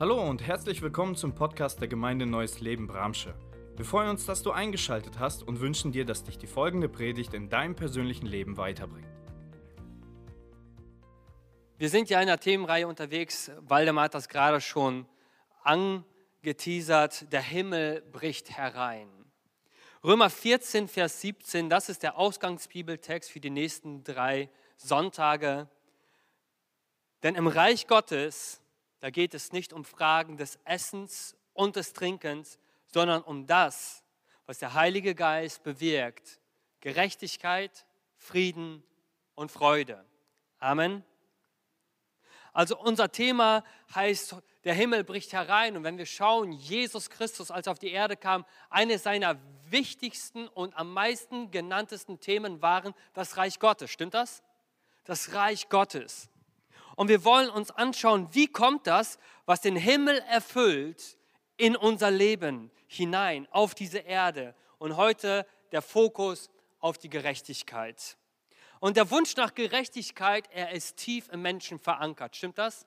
Hallo und herzlich willkommen zum Podcast der Gemeinde Neues Leben Bramsche. Wir freuen uns, dass du eingeschaltet hast und wünschen dir, dass dich die folgende Predigt in deinem persönlichen Leben weiterbringt. Wir sind ja in einer Themenreihe unterwegs. Waldemar hat das gerade schon angeteasert. Der Himmel bricht herein. Römer 14, Vers 17, das ist der Ausgangsbibeltext für die nächsten drei Sonntage. Denn im Reich Gottes, da geht es nicht um Fragen des Essens und des Trinkens, sondern um das, was der Heilige Geist bewirkt. Gerechtigkeit, Frieden und Freude. Amen. Also unser Thema heißt, der Himmel bricht herein. Und wenn wir schauen, Jesus Christus, als er auf die Erde kam, eines seiner wichtigsten und am meisten genanntesten Themen waren das Reich Gottes. Stimmt das? Das Reich Gottes. Und wir wollen uns anschauen, wie kommt das, was den Himmel erfüllt, in unser Leben hinein, auf diese Erde. Und heute der Fokus auf die Gerechtigkeit. Und der Wunsch nach Gerechtigkeit, er ist tief im Menschen verankert. Stimmt das?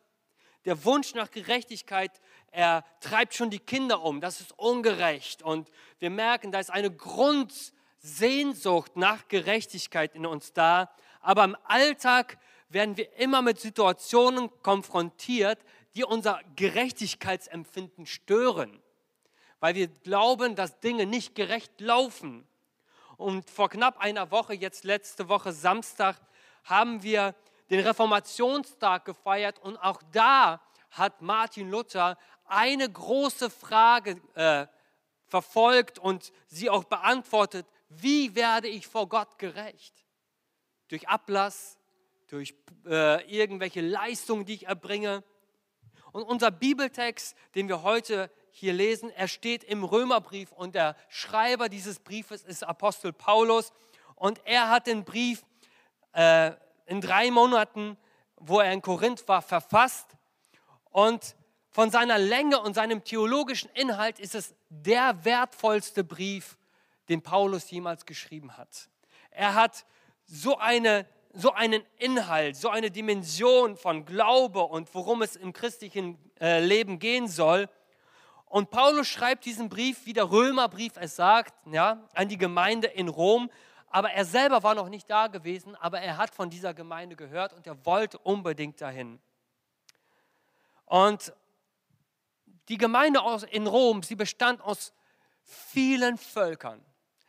Der Wunsch nach Gerechtigkeit, er treibt schon die Kinder um. Das ist ungerecht. Und wir merken, da ist eine Grundsehnsucht nach Gerechtigkeit in uns da. Aber im Alltag werden wir immer mit Situationen konfrontiert, die unser Gerechtigkeitsempfinden stören. Weil wir glauben, dass Dinge nicht gerecht laufen. Und vor knapp einer Woche, jetzt letzte Woche Samstag, haben wir den Reformationstag gefeiert und auch da hat Martin Luther eine große Frage äh, verfolgt und sie auch beantwortet. Wie werde ich vor Gott gerecht? Durch Ablass, durch äh, irgendwelche Leistungen, die ich erbringe. Und unser Bibeltext, den wir heute hier lesen, er steht im Römerbrief und der Schreiber dieses Briefes ist Apostel Paulus und er hat den Brief äh, in drei Monaten, wo er in Korinth war, verfasst und von seiner Länge und seinem theologischen Inhalt ist es der wertvollste Brief, den Paulus jemals geschrieben hat. Er hat so, eine, so einen Inhalt, so eine Dimension von Glaube und worum es im christlichen äh, Leben gehen soll. Und Paulus schreibt diesen Brief, wie der Römerbrief es sagt, ja, an die Gemeinde in Rom. Aber er selber war noch nicht da gewesen, aber er hat von dieser Gemeinde gehört und er wollte unbedingt dahin. Und die Gemeinde in Rom, sie bestand aus vielen Völkern,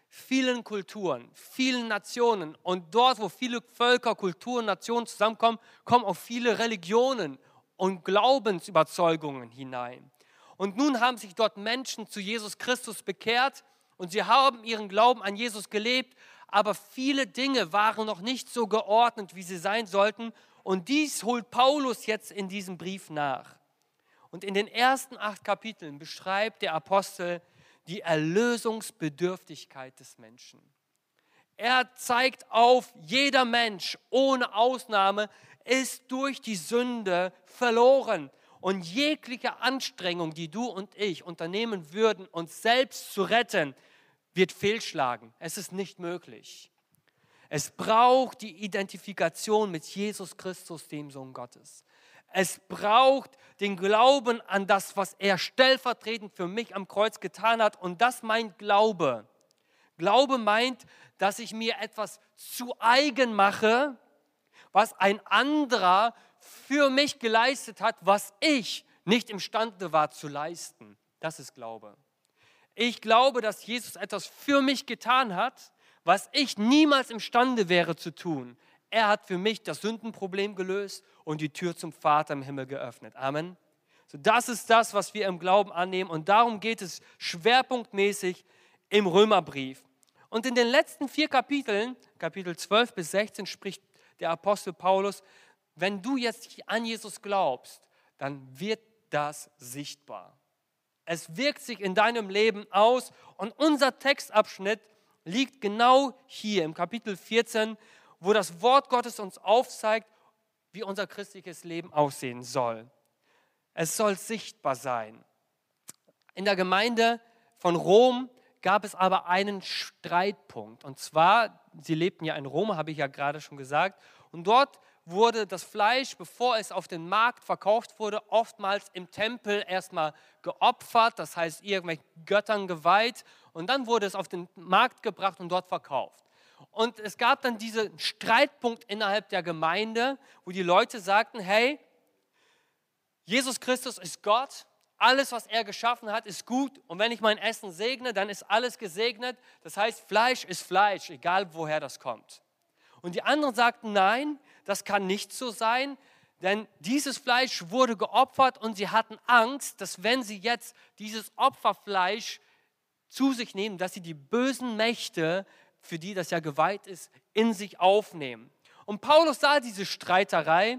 vielen Kulturen, vielen Nationen. Und dort, wo viele Völker, Kulturen, Nationen zusammenkommen, kommen auch viele Religionen und Glaubensüberzeugungen hinein. Und nun haben sich dort Menschen zu Jesus Christus bekehrt und sie haben ihren Glauben an Jesus gelebt, aber viele Dinge waren noch nicht so geordnet, wie sie sein sollten. Und dies holt Paulus jetzt in diesem Brief nach. Und in den ersten acht Kapiteln beschreibt der Apostel die Erlösungsbedürftigkeit des Menschen. Er zeigt auf, jeder Mensch ohne Ausnahme ist durch die Sünde verloren. Und jegliche Anstrengung, die du und ich unternehmen würden, uns selbst zu retten, wird fehlschlagen. Es ist nicht möglich. Es braucht die Identifikation mit Jesus Christus, dem Sohn Gottes. Es braucht den Glauben an das, was er stellvertretend für mich am Kreuz getan hat. Und das meint Glaube. Glaube meint, dass ich mir etwas zu eigen mache, was ein anderer für mich geleistet hat, was ich nicht imstande war zu leisten. Das ist Glaube. Ich glaube, dass Jesus etwas für mich getan hat, was ich niemals imstande wäre zu tun. Er hat für mich das Sündenproblem gelöst und die Tür zum Vater im Himmel geöffnet. Amen. So, das ist das, was wir im Glauben annehmen und darum geht es schwerpunktmäßig im Römerbrief. Und in den letzten vier Kapiteln, Kapitel 12 bis 16, spricht der Apostel Paulus wenn du jetzt an Jesus glaubst, dann wird das sichtbar. Es wirkt sich in deinem Leben aus und unser Textabschnitt liegt genau hier im Kapitel 14, wo das Wort Gottes uns aufzeigt, wie unser christliches Leben aussehen soll. Es soll sichtbar sein. In der Gemeinde von Rom gab es aber einen Streitpunkt. Und zwar, sie lebten ja in Rom, habe ich ja gerade schon gesagt, und dort wurde das Fleisch, bevor es auf den Markt verkauft wurde, oftmals im Tempel erstmal geopfert, das heißt irgendwelchen Göttern geweiht und dann wurde es auf den Markt gebracht und dort verkauft. Und es gab dann diesen Streitpunkt innerhalb der Gemeinde, wo die Leute sagten, hey, Jesus Christus ist Gott, alles, was er geschaffen hat, ist gut. Und wenn ich mein Essen segne, dann ist alles gesegnet. Das heißt, Fleisch ist Fleisch, egal woher das kommt. Und die anderen sagten, nein, das kann nicht so sein, denn dieses Fleisch wurde geopfert und sie hatten Angst, dass wenn sie jetzt dieses Opferfleisch zu sich nehmen, dass sie die bösen Mächte, für die das ja geweiht ist, in sich aufnehmen. Und Paulus sah diese Streiterei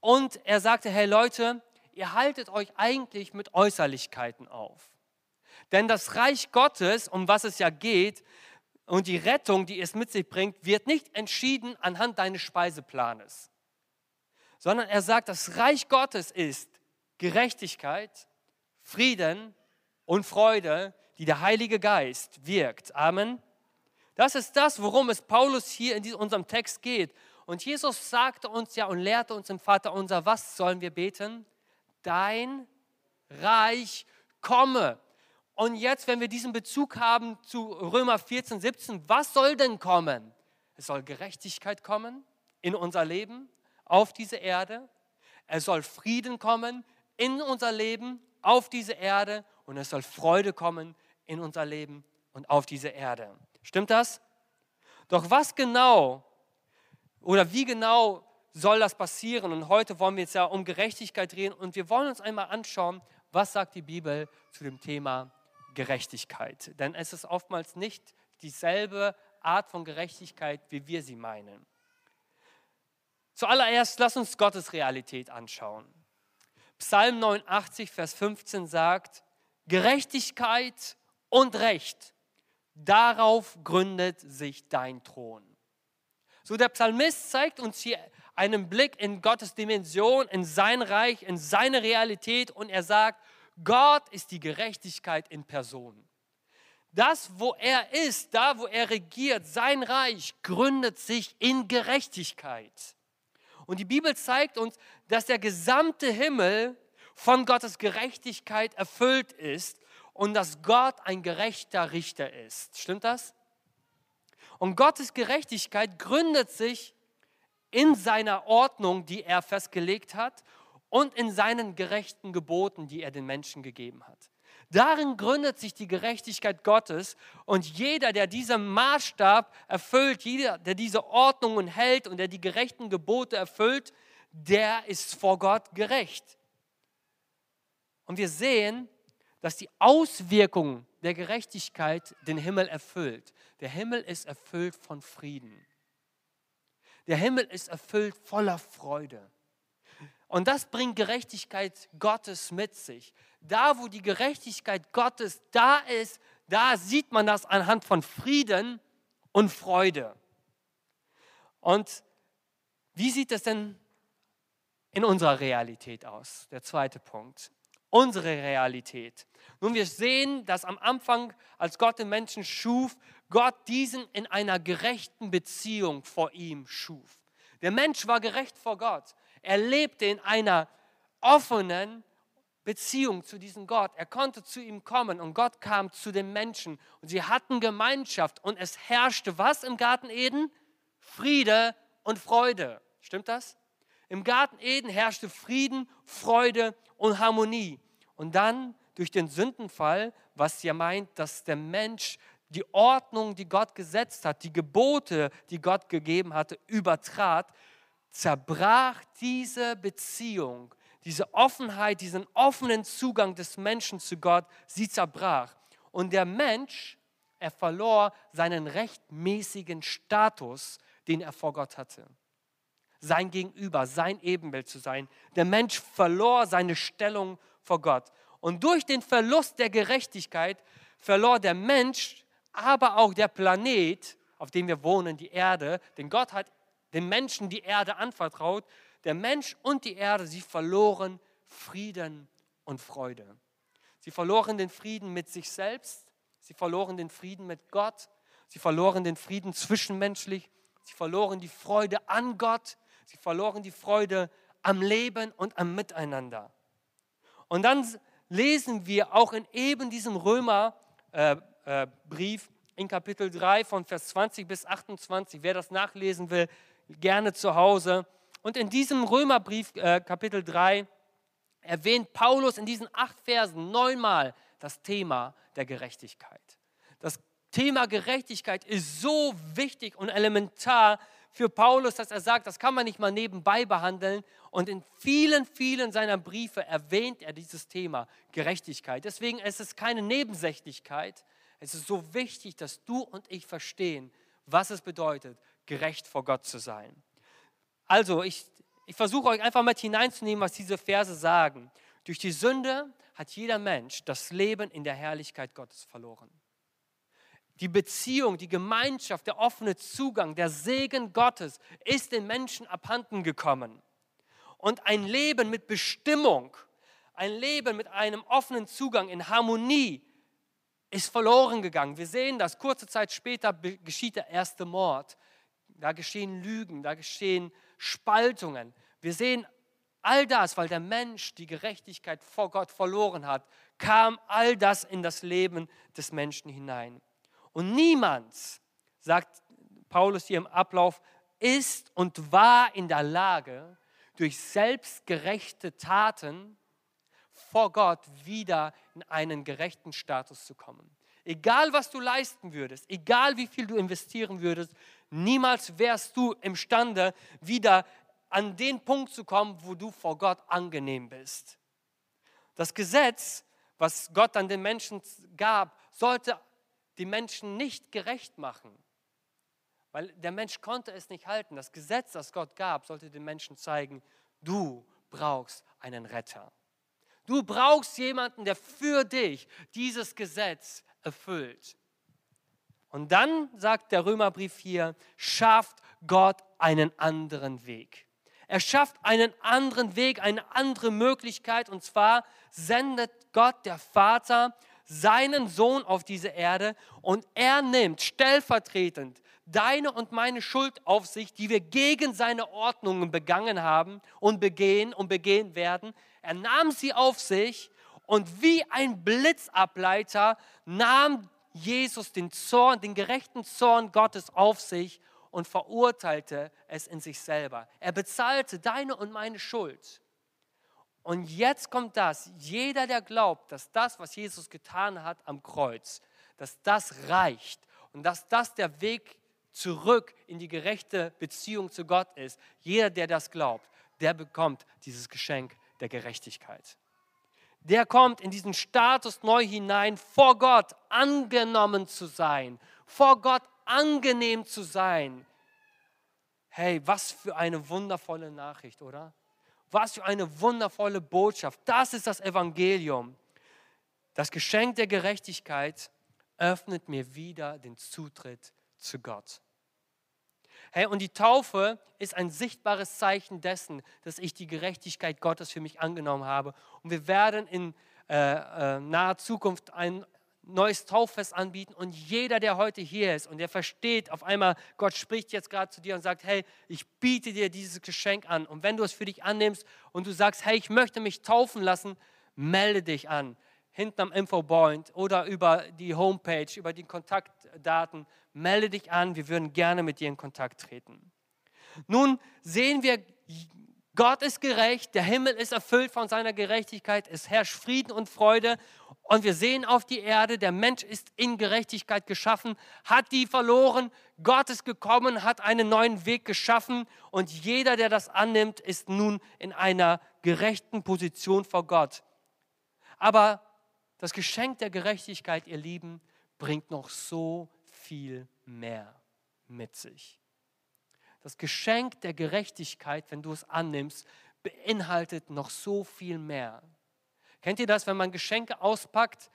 und er sagte, hey Leute, ihr haltet euch eigentlich mit Äußerlichkeiten auf. Denn das Reich Gottes, um was es ja geht, und die Rettung, die es mit sich bringt, wird nicht entschieden anhand deines Speiseplanes, sondern er sagt, das Reich Gottes ist Gerechtigkeit, Frieden und Freude, die der Heilige Geist wirkt. Amen. Das ist das, worum es Paulus hier in unserem Text geht. Und Jesus sagte uns ja und lehrte uns im Vater unser, was sollen wir beten? Dein Reich komme. Und jetzt, wenn wir diesen Bezug haben zu Römer 14, 17, was soll denn kommen? Es soll Gerechtigkeit kommen in unser Leben, auf diese Erde. Es soll Frieden kommen in unser Leben, auf diese Erde. Und es soll Freude kommen in unser Leben und auf diese Erde. Stimmt das? Doch was genau oder wie genau soll das passieren? Und heute wollen wir jetzt ja um Gerechtigkeit reden und wir wollen uns einmal anschauen, was sagt die Bibel zu dem Thema Gerechtigkeit. Denn es ist oftmals nicht dieselbe Art von Gerechtigkeit, wie wir sie meinen. Zuallererst lass uns Gottes Realität anschauen. Psalm 89, Vers 15 sagt, Gerechtigkeit und Recht, darauf gründet sich dein Thron. So der Psalmist zeigt uns hier einen Blick in Gottes Dimension, in sein Reich, in seine Realität und er sagt, Gott ist die Gerechtigkeit in Person. Das, wo er ist, da, wo er regiert, sein Reich gründet sich in Gerechtigkeit. Und die Bibel zeigt uns, dass der gesamte Himmel von Gottes Gerechtigkeit erfüllt ist und dass Gott ein gerechter Richter ist. Stimmt das? Und Gottes Gerechtigkeit gründet sich in seiner Ordnung, die er festgelegt hat und in seinen gerechten Geboten, die er den Menschen gegeben hat. Darin gründet sich die Gerechtigkeit Gottes und jeder, der diesen Maßstab erfüllt, jeder, der diese Ordnungen hält und der die gerechten Gebote erfüllt, der ist vor Gott gerecht. Und wir sehen, dass die Auswirkung der Gerechtigkeit den Himmel erfüllt. Der Himmel ist erfüllt von Frieden. Der Himmel ist erfüllt voller Freude. Und das bringt Gerechtigkeit Gottes mit sich. Da, wo die Gerechtigkeit Gottes da ist, da sieht man das anhand von Frieden und Freude. Und wie sieht es denn in unserer Realität aus? Der zweite Punkt. Unsere Realität. Nun, wir sehen, dass am Anfang, als Gott den Menschen schuf, Gott diesen in einer gerechten Beziehung vor ihm schuf. Der Mensch war gerecht vor Gott. Er lebte in einer offenen Beziehung zu diesem Gott. Er konnte zu ihm kommen und Gott kam zu den Menschen und sie hatten Gemeinschaft und es herrschte was im Garten Eden? Friede und Freude. Stimmt das? Im Garten Eden herrschte Frieden, Freude und Harmonie. Und dann durch den Sündenfall, was ja meint, dass der Mensch die Ordnung, die Gott gesetzt hat, die Gebote, die Gott gegeben hatte, übertrat, zerbrach diese Beziehung, diese Offenheit, diesen offenen Zugang des Menschen zu Gott, sie zerbrach. Und der Mensch, er verlor seinen rechtmäßigen Status, den er vor Gott hatte. Sein Gegenüber, sein Ebenbild zu sein. Der Mensch verlor seine Stellung vor Gott. Und durch den Verlust der Gerechtigkeit verlor der Mensch, aber auch der Planet, auf dem wir wohnen, die Erde, denn Gott hat den Menschen die Erde anvertraut. Der Mensch und die Erde, sie verloren Frieden und Freude. Sie verloren den Frieden mit sich selbst, sie verloren den Frieden mit Gott, sie verloren den Frieden zwischenmenschlich, sie verloren die Freude an Gott, Sie verloren die Freude am Leben und am Miteinander. Und dann lesen wir auch in eben diesem Römerbrief äh, äh, in Kapitel 3 von Vers 20 bis 28, wer das nachlesen will, gerne zu Hause. Und in diesem Römerbrief äh, Kapitel 3 erwähnt Paulus in diesen acht Versen neunmal das Thema der Gerechtigkeit. Das Thema Gerechtigkeit ist so wichtig und elementar für Paulus, dass er sagt, das kann man nicht mal nebenbei behandeln. Und in vielen, vielen seiner Briefe erwähnt er dieses Thema Gerechtigkeit. Deswegen ist es keine Nebensächlichkeit. Es ist so wichtig, dass du und ich verstehen, was es bedeutet, gerecht vor Gott zu sein. Also, ich, ich versuche euch einfach mit hineinzunehmen, was diese Verse sagen. Durch die Sünde hat jeder Mensch das Leben in der Herrlichkeit Gottes verloren. Die Beziehung, die Gemeinschaft, der offene Zugang, der Segen Gottes ist den Menschen abhanden gekommen. Und ein Leben mit Bestimmung, ein Leben mit einem offenen Zugang in Harmonie ist verloren gegangen. Wir sehen das, kurze Zeit später geschieht der erste Mord. Da geschehen Lügen, da geschehen Spaltungen. Wir sehen all das, weil der Mensch die Gerechtigkeit vor Gott verloren hat, kam all das in das Leben des Menschen hinein. Und niemand, sagt Paulus hier im Ablauf, ist und war in der Lage, durch selbstgerechte Taten vor Gott wieder in einen gerechten Status zu kommen. Egal, was du leisten würdest, egal, wie viel du investieren würdest, niemals wärst du imstande, wieder an den Punkt zu kommen, wo du vor Gott angenehm bist. Das Gesetz, was Gott an den Menschen gab, sollte die Menschen nicht gerecht machen, weil der Mensch konnte es nicht halten. Das Gesetz, das Gott gab, sollte den Menschen zeigen, du brauchst einen Retter. Du brauchst jemanden, der für dich dieses Gesetz erfüllt. Und dann sagt der Römerbrief hier, schafft Gott einen anderen Weg. Er schafft einen anderen Weg, eine andere Möglichkeit. Und zwar sendet Gott, der Vater, seinen Sohn auf diese Erde und er nimmt stellvertretend deine und meine Schuld auf sich, die wir gegen seine Ordnungen begangen haben und begehen und begehen werden. Er nahm sie auf sich und wie ein Blitzableiter nahm Jesus den Zorn, den gerechten Zorn Gottes auf sich und verurteilte es in sich selber. Er bezahlte deine und meine Schuld. Und jetzt kommt das, jeder, der glaubt, dass das, was Jesus getan hat am Kreuz, dass das reicht und dass das der Weg zurück in die gerechte Beziehung zu Gott ist, jeder, der das glaubt, der bekommt dieses Geschenk der Gerechtigkeit. Der kommt in diesen Status neu hinein, vor Gott angenommen zu sein, vor Gott angenehm zu sein. Hey, was für eine wundervolle Nachricht, oder? Was für eine wundervolle Botschaft. Das ist das Evangelium. Das Geschenk der Gerechtigkeit öffnet mir wieder den Zutritt zu Gott. Hey, und die Taufe ist ein sichtbares Zeichen dessen, dass ich die Gerechtigkeit Gottes für mich angenommen habe. Und wir werden in äh, äh, naher Zukunft ein neues Tauffest anbieten und jeder, der heute hier ist und der versteht, auf einmal, Gott spricht jetzt gerade zu dir und sagt, hey, ich biete dir dieses Geschenk an. Und wenn du es für dich annimmst und du sagst, hey, ich möchte mich taufen lassen, melde dich an hinten am Infopoint oder über die Homepage, über die Kontaktdaten. Melde dich an, wir würden gerne mit dir in Kontakt treten. Nun sehen wir, Gott ist gerecht, der Himmel ist erfüllt von seiner Gerechtigkeit, es herrscht Frieden und Freude und wir sehen auf die Erde, der Mensch ist in Gerechtigkeit geschaffen, hat die verloren, Gott ist gekommen, hat einen neuen Weg geschaffen und jeder, der das annimmt, ist nun in einer gerechten Position vor Gott. Aber das Geschenk der Gerechtigkeit, ihr Lieben, bringt noch so viel mehr mit sich. Das Geschenk der Gerechtigkeit, wenn du es annimmst, beinhaltet noch so viel mehr. Kennt ihr das, wenn man Geschenke auspackt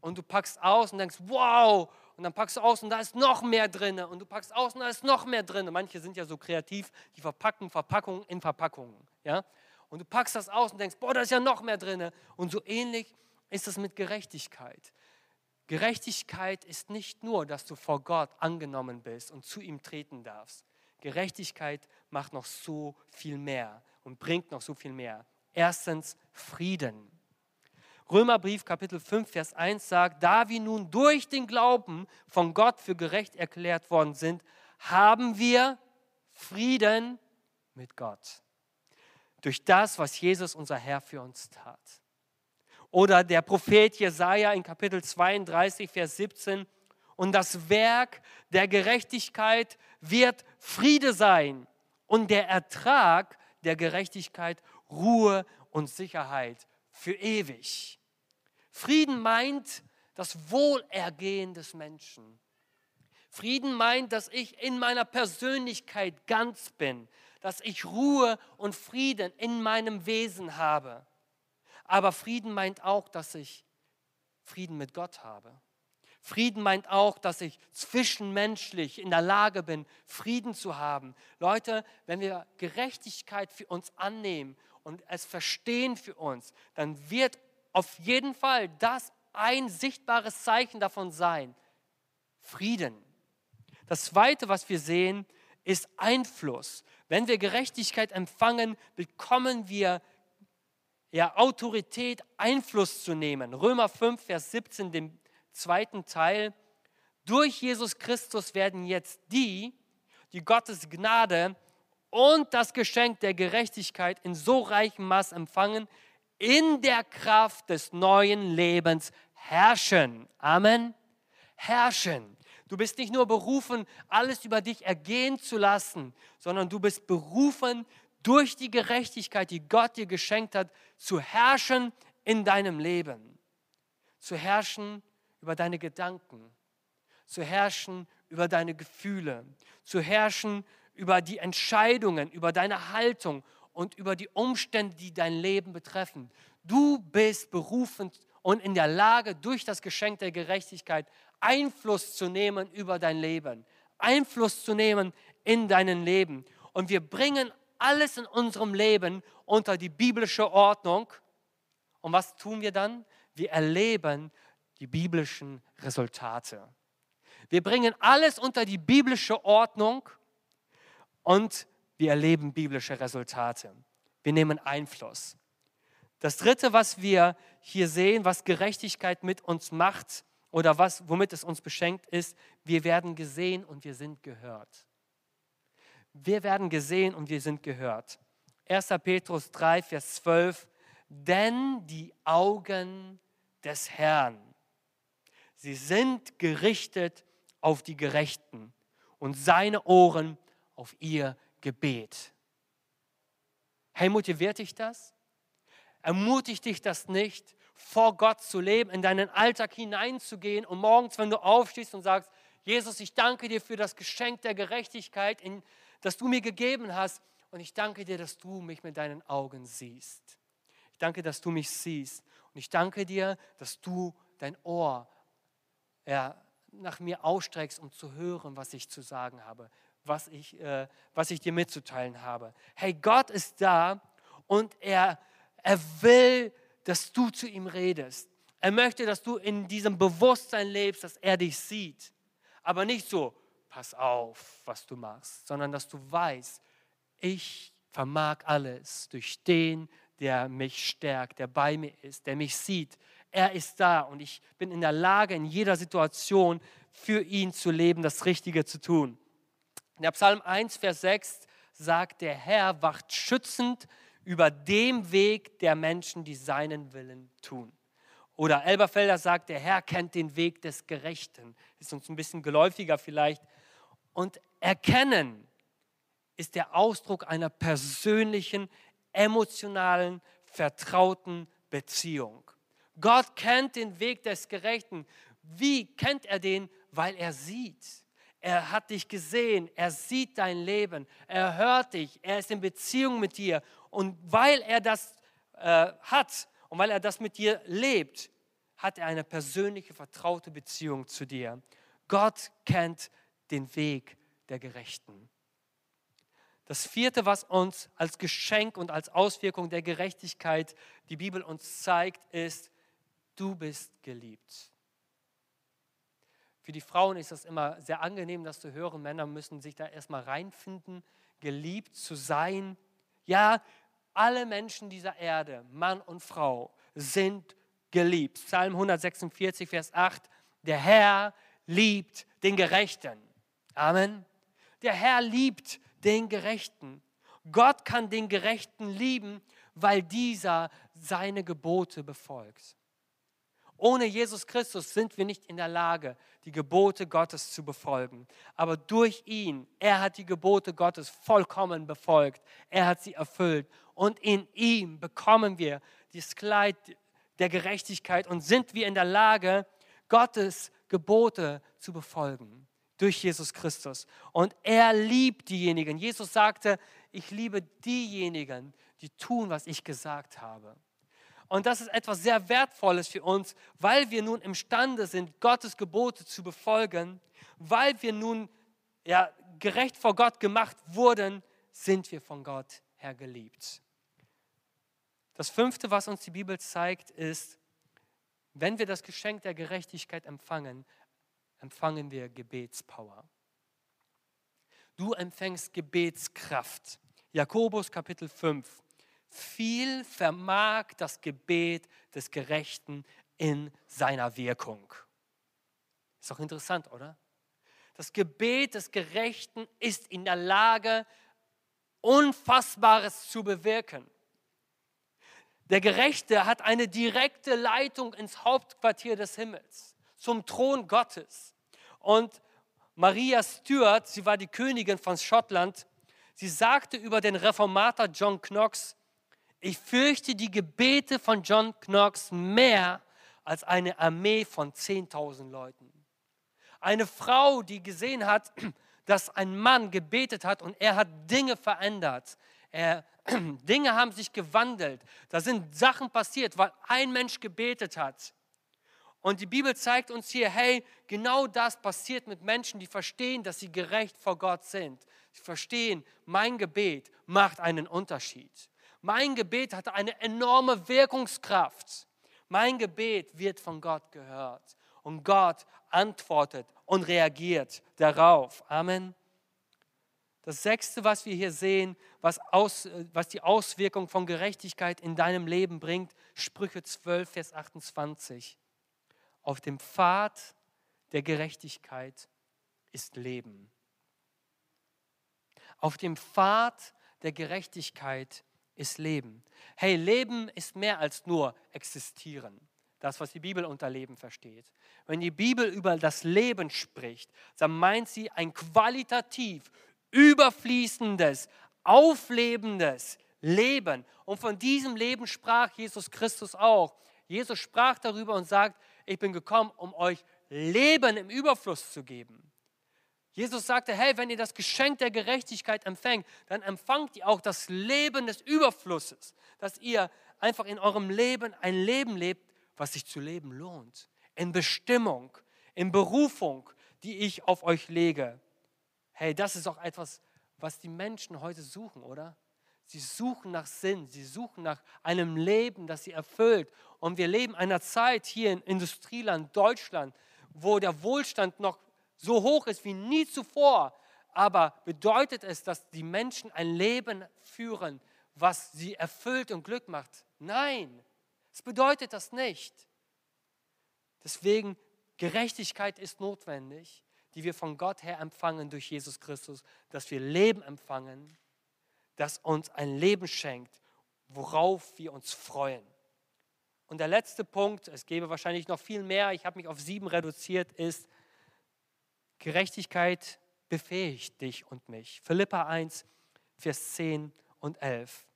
und du packst aus und denkst, wow, und dann packst du aus und da ist noch mehr drin und du packst aus und da ist noch mehr drin. Manche sind ja so kreativ, die verpacken Verpackungen in Verpackungen. Ja? Und du packst das aus und denkst, boah, da ist ja noch mehr drin. Und so ähnlich ist es mit Gerechtigkeit. Gerechtigkeit ist nicht nur, dass du vor Gott angenommen bist und zu ihm treten darfst. Gerechtigkeit macht noch so viel mehr und bringt noch so viel mehr. Erstens Frieden. Römerbrief Kapitel 5, Vers 1 sagt, da wir nun durch den Glauben von Gott für gerecht erklärt worden sind, haben wir Frieden mit Gott. Durch das, was Jesus, unser Herr, für uns tat. Oder der Prophet Jesaja in Kapitel 32, Vers 17, und das Werk der Gerechtigkeit wird Friede sein und der Ertrag der Gerechtigkeit Ruhe und Sicherheit für ewig. Frieden meint das Wohlergehen des Menschen. Frieden meint, dass ich in meiner Persönlichkeit ganz bin, dass ich Ruhe und Frieden in meinem Wesen habe. Aber Frieden meint auch, dass ich Frieden mit Gott habe. Frieden meint auch, dass ich zwischenmenschlich in der Lage bin, Frieden zu haben. Leute, wenn wir Gerechtigkeit für uns annehmen und es verstehen für uns, dann wird auf jeden Fall das ein sichtbares Zeichen davon sein. Frieden. Das Zweite, was wir sehen, ist Einfluss. Wenn wir Gerechtigkeit empfangen, bekommen wir ja, Autorität, Einfluss zu nehmen. Römer 5, Vers 17, dem zweiten Teil. Durch Jesus Christus werden jetzt die, die Gottes Gnade und das Geschenk der Gerechtigkeit in so reichem Maß empfangen, in der Kraft des neuen Lebens herrschen. Amen. Herrschen. Du bist nicht nur berufen, alles über dich ergehen zu lassen, sondern du bist berufen, durch die Gerechtigkeit, die Gott dir geschenkt hat, zu herrschen in deinem Leben. Zu herrschen über deine Gedanken, zu herrschen über deine Gefühle, zu herrschen über die Entscheidungen, über deine Haltung und über die Umstände, die dein Leben betreffen. Du bist berufen und in der Lage, durch das Geschenk der Gerechtigkeit Einfluss zu nehmen über dein Leben, Einfluss zu nehmen in dein Leben. Und wir bringen alles in unserem Leben unter die biblische Ordnung. Und was tun wir dann? Wir erleben die biblischen Resultate. Wir bringen alles unter die biblische Ordnung und wir erleben biblische Resultate. Wir nehmen Einfluss. Das Dritte, was wir hier sehen, was Gerechtigkeit mit uns macht oder was, womit es uns beschenkt, ist, wir werden gesehen und wir sind gehört. Wir werden gesehen und wir sind gehört. 1. Petrus 3, Vers 12. Denn die Augen des Herrn, sie sind gerichtet auf die Gerechten und seine Ohren auf ihr Gebet. Hey, motiviert dich das? Ermutigt dich das nicht, vor Gott zu leben, in deinen Alltag hineinzugehen und morgens, wenn du aufstehst und sagst, Jesus, ich danke dir für das Geschenk der Gerechtigkeit, in, das du mir gegeben hast. Und ich danke dir, dass du mich mit deinen Augen siehst. Ich danke, dass du mich siehst. Und ich danke dir, dass du dein Ohr ja, nach mir ausstreckst, um zu hören, was ich zu sagen habe, was ich, äh, was ich dir mitzuteilen habe. Hey, Gott ist da und er, er will, dass du zu ihm redest. Er möchte, dass du in diesem Bewusstsein lebst, dass er dich sieht. Aber nicht so, pass auf, was du machst, sondern dass du weißt, ich vermag alles durch den, der mich stärkt, der bei mir ist, der mich sieht. Er ist da und ich bin in der Lage, in jeder Situation für ihn zu leben, das Richtige zu tun. In der Psalm 1, Vers 6 sagt, der Herr wacht schützend über dem Weg der Menschen, die seinen Willen tun. Oder Elberfelder sagt, der Herr kennt den Weg des Gerechten. Ist uns ein bisschen geläufiger vielleicht. Und erkennen ist der Ausdruck einer persönlichen, emotionalen, vertrauten Beziehung. Gott kennt den Weg des Gerechten. Wie kennt er den? Weil er sieht. Er hat dich gesehen, er sieht dein Leben, er hört dich, er ist in Beziehung mit dir. Und weil er das äh, hat und weil er das mit dir lebt, hat er eine persönliche, vertraute Beziehung zu dir. Gott kennt den Weg der Gerechten. Das vierte, was uns als Geschenk und als Auswirkung der Gerechtigkeit die Bibel uns zeigt, ist, du bist geliebt. Für die Frauen ist das immer sehr angenehm, das zu hören. Männer müssen sich da erstmal reinfinden, geliebt zu sein. Ja, alle Menschen dieser Erde, Mann und Frau, sind geliebt. Psalm 146, Vers 8. Der Herr liebt den Gerechten. Amen. Der Herr liebt den Gerechten. Gott kann den Gerechten lieben, weil dieser seine Gebote befolgt. Ohne Jesus Christus sind wir nicht in der Lage, die Gebote Gottes zu befolgen. Aber durch ihn, er hat die Gebote Gottes vollkommen befolgt. Er hat sie erfüllt. Und in ihm bekommen wir das Kleid der Gerechtigkeit und sind wir in der Lage, Gottes Gebote zu befolgen durch Jesus Christus. Und er liebt diejenigen. Jesus sagte, ich liebe diejenigen, die tun, was ich gesagt habe. Und das ist etwas sehr Wertvolles für uns, weil wir nun imstande sind, Gottes Gebote zu befolgen, weil wir nun ja, gerecht vor Gott gemacht wurden, sind wir von Gott her geliebt. Das fünfte, was uns die Bibel zeigt, ist, wenn wir das Geschenk der Gerechtigkeit empfangen, empfangen wir Gebetspower. Du empfängst Gebetskraft. Jakobus Kapitel 5. Viel vermag das Gebet des Gerechten in seiner Wirkung. Ist doch interessant, oder? Das Gebet des Gerechten ist in der Lage, Unfassbares zu bewirken. Der Gerechte hat eine direkte Leitung ins Hauptquartier des Himmels, zum Thron Gottes. Und Maria Stuart, sie war die Königin von Schottland, sie sagte über den Reformator John Knox, ich fürchte die Gebete von John Knox mehr als eine Armee von 10.000 Leuten. Eine Frau, die gesehen hat, dass ein Mann gebetet hat und er hat Dinge verändert. Er, Dinge haben sich gewandelt. Da sind Sachen passiert, weil ein Mensch gebetet hat. Und die Bibel zeigt uns hier, hey, genau das passiert mit Menschen, die verstehen, dass sie gerecht vor Gott sind. Sie verstehen, mein Gebet macht einen Unterschied. Mein Gebet hat eine enorme Wirkungskraft. Mein Gebet wird von Gott gehört. Und Gott antwortet und reagiert darauf. Amen. Das sechste, was wir hier sehen, was, aus, was die Auswirkung von Gerechtigkeit in deinem Leben bringt, Sprüche 12, Vers 28. Auf dem Pfad der Gerechtigkeit ist Leben. Auf dem Pfad der Gerechtigkeit ist Leben. Hey, Leben ist mehr als nur existieren. Das, was die Bibel unter Leben versteht. Wenn die Bibel über das Leben spricht, dann meint sie ein qualitativ überfließendes, auflebendes Leben. Und von diesem Leben sprach Jesus Christus auch. Jesus sprach darüber und sagt, ich bin gekommen, um euch Leben im Überfluss zu geben. Jesus sagte, hey, wenn ihr das Geschenk der Gerechtigkeit empfängt, dann empfangt ihr auch das Leben des Überflusses, dass ihr einfach in eurem Leben ein Leben lebt, was sich zu leben lohnt. In Bestimmung, in Berufung, die ich auf euch lege. Hey, das ist auch etwas, was die Menschen heute suchen, oder? Sie suchen nach Sinn, sie suchen nach einem Leben, das sie erfüllt. Und wir leben in einer Zeit hier in Industrieland Deutschland, wo der Wohlstand noch so hoch ist wie nie zuvor. Aber bedeutet es, dass die Menschen ein Leben führen, was sie erfüllt und Glück macht? Nein, es bedeutet das nicht. Deswegen, Gerechtigkeit ist notwendig die wir von Gott her empfangen durch Jesus Christus, dass wir Leben empfangen, das uns ein Leben schenkt, worauf wir uns freuen. Und der letzte Punkt, es gäbe wahrscheinlich noch viel mehr, ich habe mich auf sieben reduziert, ist, Gerechtigkeit befähigt dich und mich. Philippa 1, Vers 10 und 11.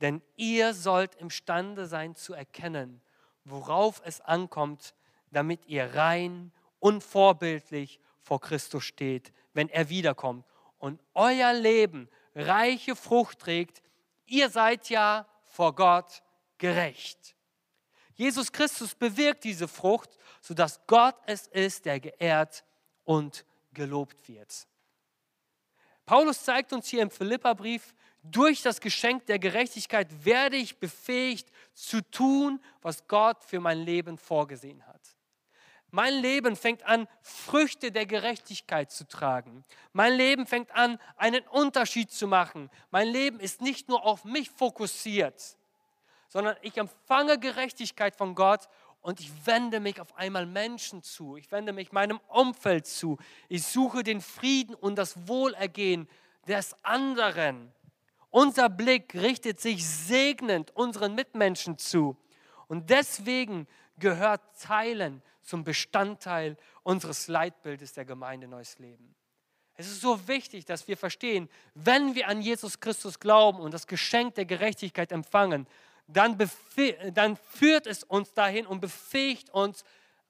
Denn ihr sollt imstande sein zu erkennen, worauf es ankommt, damit ihr rein, unvorbildlich vor Christus steht, wenn er wiederkommt und euer Leben reiche Frucht trägt, ihr seid ja vor Gott gerecht. Jesus Christus bewirkt diese Frucht, sodass Gott es ist, der geehrt und gelobt wird. Paulus zeigt uns hier im Philipperbrief, durch das Geschenk der Gerechtigkeit werde ich befähigt zu tun, was Gott für mein Leben vorgesehen hat. Mein Leben fängt an, Früchte der Gerechtigkeit zu tragen. Mein Leben fängt an, einen Unterschied zu machen. Mein Leben ist nicht nur auf mich fokussiert, sondern ich empfange Gerechtigkeit von Gott und ich wende mich auf einmal Menschen zu. Ich wende mich meinem Umfeld zu. Ich suche den Frieden und das Wohlergehen des anderen. Unser Blick richtet sich segnend unseren Mitmenschen zu. Und deswegen gehört Teilen zum Bestandteil unseres Leitbildes der Gemeinde Neues Leben. Es ist so wichtig, dass wir verstehen, wenn wir an Jesus Christus glauben und das Geschenk der Gerechtigkeit empfangen, dann, dann führt es uns dahin und befähigt uns,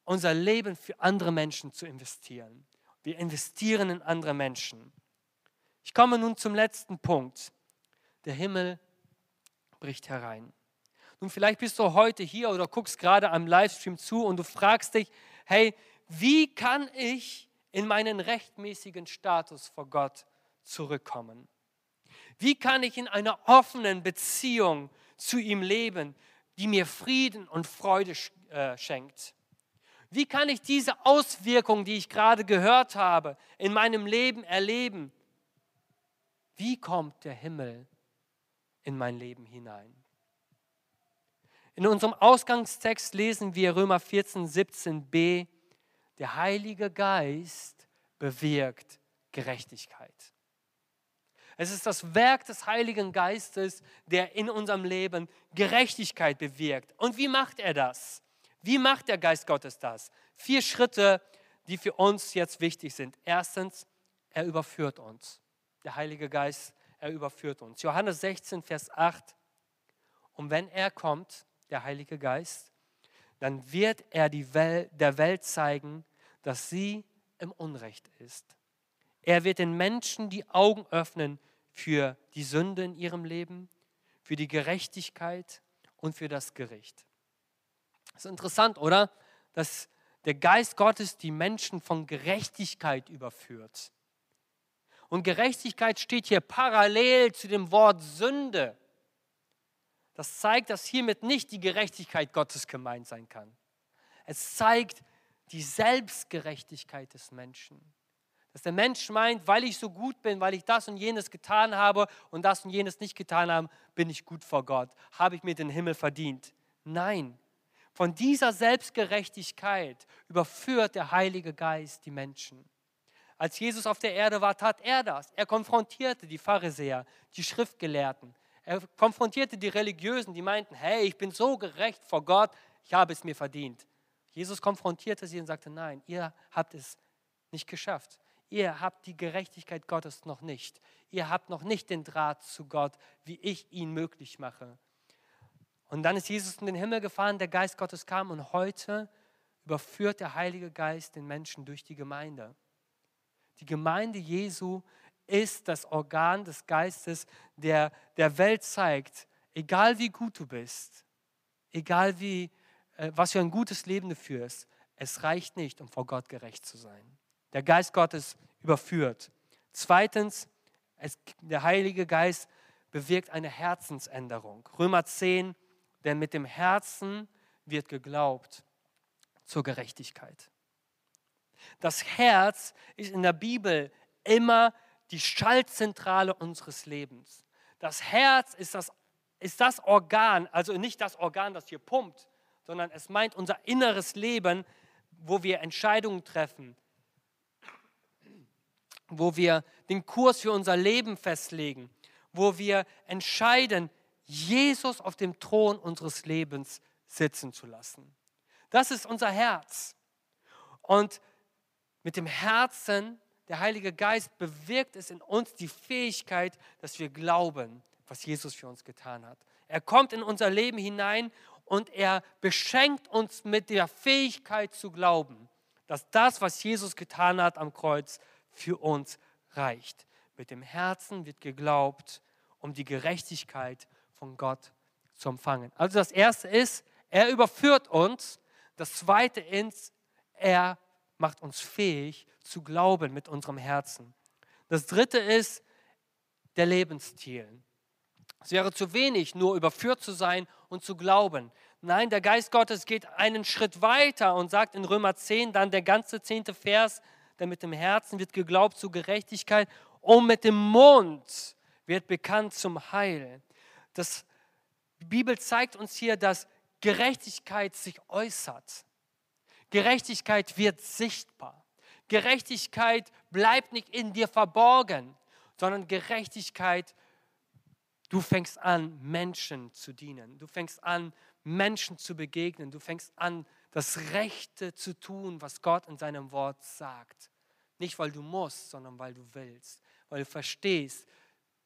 unser Leben für andere Menschen zu investieren. Wir investieren in andere Menschen. Ich komme nun zum letzten Punkt. Der Himmel bricht herein. Nun, vielleicht bist du heute hier oder guckst gerade am Livestream zu und du fragst dich, hey, wie kann ich in meinen rechtmäßigen Status vor Gott zurückkommen? Wie kann ich in einer offenen Beziehung zu ihm leben, die mir Frieden und Freude äh, schenkt? Wie kann ich diese Auswirkungen, die ich gerade gehört habe, in meinem Leben erleben? Wie kommt der Himmel in mein Leben hinein? In unserem Ausgangstext lesen wir Römer 14, 17b, der Heilige Geist bewirkt Gerechtigkeit. Es ist das Werk des Heiligen Geistes, der in unserem Leben Gerechtigkeit bewirkt. Und wie macht er das? Wie macht der Geist Gottes das? Vier Schritte, die für uns jetzt wichtig sind. Erstens, er überführt uns. Der Heilige Geist, er überführt uns. Johannes 16, Vers 8. Und wenn er kommt, der Heilige Geist, dann wird er Welt, der Welt zeigen, dass sie im Unrecht ist. Er wird den Menschen die Augen öffnen für die Sünde in ihrem Leben, für die Gerechtigkeit und für das Gericht. Das ist interessant, oder? Dass der Geist Gottes die Menschen von Gerechtigkeit überführt. Und Gerechtigkeit steht hier parallel zu dem Wort Sünde. Das zeigt, dass hiermit nicht die Gerechtigkeit Gottes gemeint sein kann. Es zeigt die Selbstgerechtigkeit des Menschen. Dass der Mensch meint, weil ich so gut bin, weil ich das und jenes getan habe und das und jenes nicht getan habe, bin ich gut vor Gott. Habe ich mir den Himmel verdient? Nein. Von dieser Selbstgerechtigkeit überführt der Heilige Geist die Menschen. Als Jesus auf der Erde war, tat er das. Er konfrontierte die Pharisäer, die Schriftgelehrten. Er konfrontierte die Religiösen, die meinten, hey, ich bin so gerecht vor Gott, ich habe es mir verdient. Jesus konfrontierte sie und sagte, nein, ihr habt es nicht geschafft. Ihr habt die Gerechtigkeit Gottes noch nicht. Ihr habt noch nicht den Draht zu Gott, wie ich ihn möglich mache. Und dann ist Jesus in den Himmel gefahren, der Geist Gottes kam und heute überführt der Heilige Geist den Menschen durch die Gemeinde. Die Gemeinde Jesu ist das Organ des Geistes, der der Welt zeigt, egal wie gut du bist, egal wie, äh, was für ein gutes Leben du führst, es reicht nicht, um vor Gott gerecht zu sein. Der Geist Gottes überführt. Zweitens, es, der Heilige Geist bewirkt eine Herzensänderung. Römer 10, denn mit dem Herzen wird geglaubt zur Gerechtigkeit. Das Herz ist in der Bibel immer die Schaltzentrale unseres Lebens. Das Herz ist das, ist das Organ, also nicht das Organ, das hier pumpt, sondern es meint unser inneres Leben, wo wir Entscheidungen treffen, wo wir den Kurs für unser Leben festlegen, wo wir entscheiden, Jesus auf dem Thron unseres Lebens sitzen zu lassen. Das ist unser Herz. Und mit dem Herzen der Heilige Geist bewirkt es in uns die Fähigkeit, dass wir glauben, was Jesus für uns getan hat. Er kommt in unser Leben hinein und er beschenkt uns mit der Fähigkeit zu glauben, dass das, was Jesus getan hat am Kreuz, für uns reicht. Mit dem Herzen wird geglaubt, um die Gerechtigkeit von Gott zu empfangen. Also das Erste ist, er überführt uns. Das Zweite ist, er macht uns fähig zu glauben mit unserem Herzen. Das dritte ist der Lebensstil. Es wäre zu wenig, nur überführt zu sein und zu glauben. Nein, der Geist Gottes geht einen Schritt weiter und sagt in Römer 10 dann der ganze zehnte Vers, denn mit dem Herzen wird geglaubt zu Gerechtigkeit und mit dem Mund wird bekannt zum Heil. Das, die Bibel zeigt uns hier, dass Gerechtigkeit sich äußert. Gerechtigkeit wird sichtbar. Gerechtigkeit bleibt nicht in dir verborgen, sondern Gerechtigkeit, du fängst an, Menschen zu dienen. Du fängst an, Menschen zu begegnen. Du fängst an, das Rechte zu tun, was Gott in seinem Wort sagt. Nicht, weil du musst, sondern weil du willst. Weil du verstehst,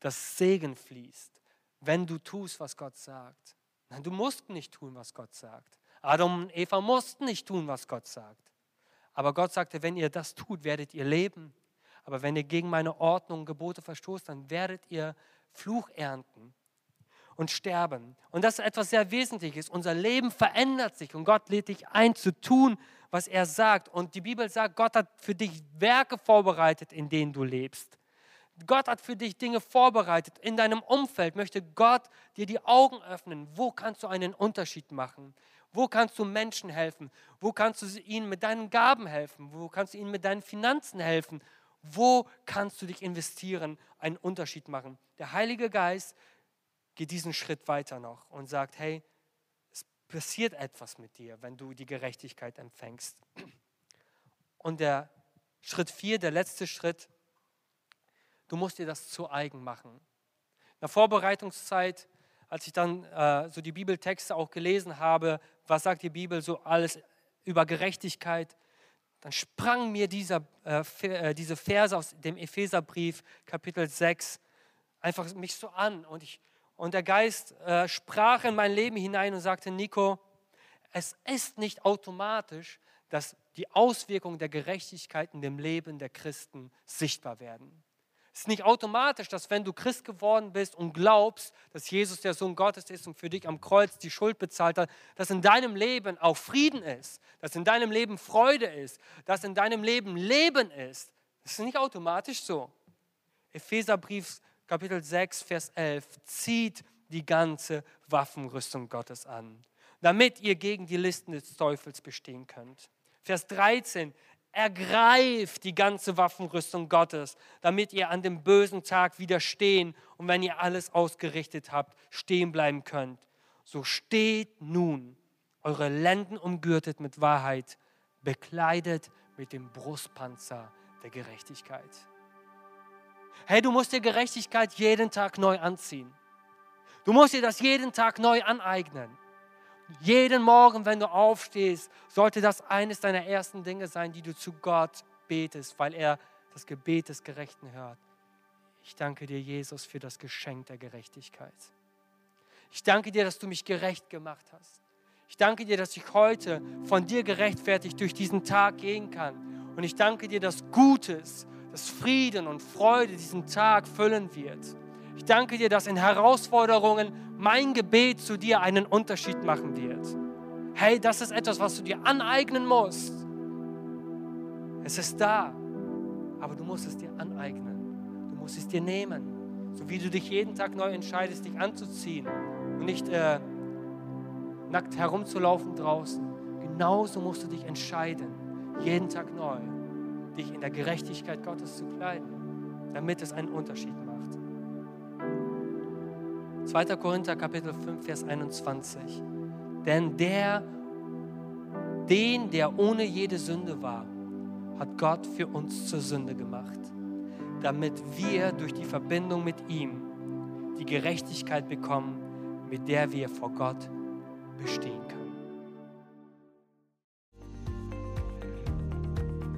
dass Segen fließt, wenn du tust, was Gott sagt. Nein, du musst nicht tun, was Gott sagt. Adam und Eva mussten nicht tun, was Gott sagt. Aber Gott sagte, wenn ihr das tut, werdet ihr leben. Aber wenn ihr gegen meine Ordnung und Gebote verstoßt, dann werdet ihr Fluch ernten und sterben. Und das ist etwas sehr Wesentliches. Unser Leben verändert sich und Gott lädt dich ein zu tun, was er sagt. Und die Bibel sagt, Gott hat für dich Werke vorbereitet, in denen du lebst. Gott hat für dich Dinge vorbereitet. In deinem Umfeld möchte Gott dir die Augen öffnen. Wo kannst du einen Unterschied machen? Wo kannst du Menschen helfen? Wo kannst du ihnen mit deinen Gaben helfen? Wo kannst du ihnen mit deinen Finanzen helfen? Wo kannst du dich investieren, einen Unterschied machen? Der Heilige Geist geht diesen Schritt weiter noch und sagt, hey, es passiert etwas mit dir, wenn du die Gerechtigkeit empfängst. Und der Schritt vier, der letzte Schritt, du musst dir das zu eigen machen. In der Vorbereitungszeit, als ich dann äh, so die Bibeltexte auch gelesen habe, was sagt die Bibel so alles über Gerechtigkeit, dann sprang mir dieser, äh, äh diese Verse aus dem Epheserbrief, Kapitel 6, einfach mich so an. Und, ich, und der Geist äh, sprach in mein Leben hinein und sagte, Nico, es ist nicht automatisch, dass die Auswirkungen der Gerechtigkeit in dem Leben der Christen sichtbar werden. Es ist nicht automatisch, dass wenn du Christ geworden bist und glaubst, dass Jesus der Sohn Gottes ist und für dich am Kreuz die Schuld bezahlt hat, dass in deinem Leben auch Frieden ist, dass in deinem Leben Freude ist, dass in deinem Leben Leben ist. Das ist nicht automatisch so. Epheserbrief Kapitel 6, Vers 11 zieht die ganze Waffenrüstung Gottes an, damit ihr gegen die Listen des Teufels bestehen könnt. Vers 13, ergreift die ganze Waffenrüstung Gottes, damit ihr an dem bösen Tag widerstehen und wenn ihr alles ausgerichtet habt, stehen bleiben könnt. So steht nun, eure Lenden umgürtet mit Wahrheit, bekleidet mit dem Brustpanzer der Gerechtigkeit. Hey, du musst dir Gerechtigkeit jeden Tag neu anziehen. Du musst dir das jeden Tag neu aneignen. Jeden Morgen, wenn du aufstehst, sollte das eines deiner ersten Dinge sein, die du zu Gott betest, weil er das Gebet des Gerechten hört. Ich danke dir, Jesus, für das Geschenk der Gerechtigkeit. Ich danke dir, dass du mich gerecht gemacht hast. Ich danke dir, dass ich heute von dir gerechtfertigt durch diesen Tag gehen kann. Und ich danke dir, dass Gutes, dass Frieden und Freude diesen Tag füllen wird. Ich danke dir, dass in Herausforderungen mein Gebet zu dir einen Unterschied machen wird. Hey, das ist etwas, was du dir aneignen musst. Es ist da, aber du musst es dir aneignen. Du musst es dir nehmen. So wie du dich jeden Tag neu entscheidest, dich anzuziehen und nicht äh, nackt herumzulaufen draußen. Genauso musst du dich entscheiden, jeden Tag neu, dich in der Gerechtigkeit Gottes zu kleiden, damit es einen Unterschied macht. 2. Korinther Kapitel 5, Vers 21. Denn der, den, der ohne jede Sünde war, hat Gott für uns zur Sünde gemacht, damit wir durch die Verbindung mit ihm die Gerechtigkeit bekommen, mit der wir vor Gott bestehen können.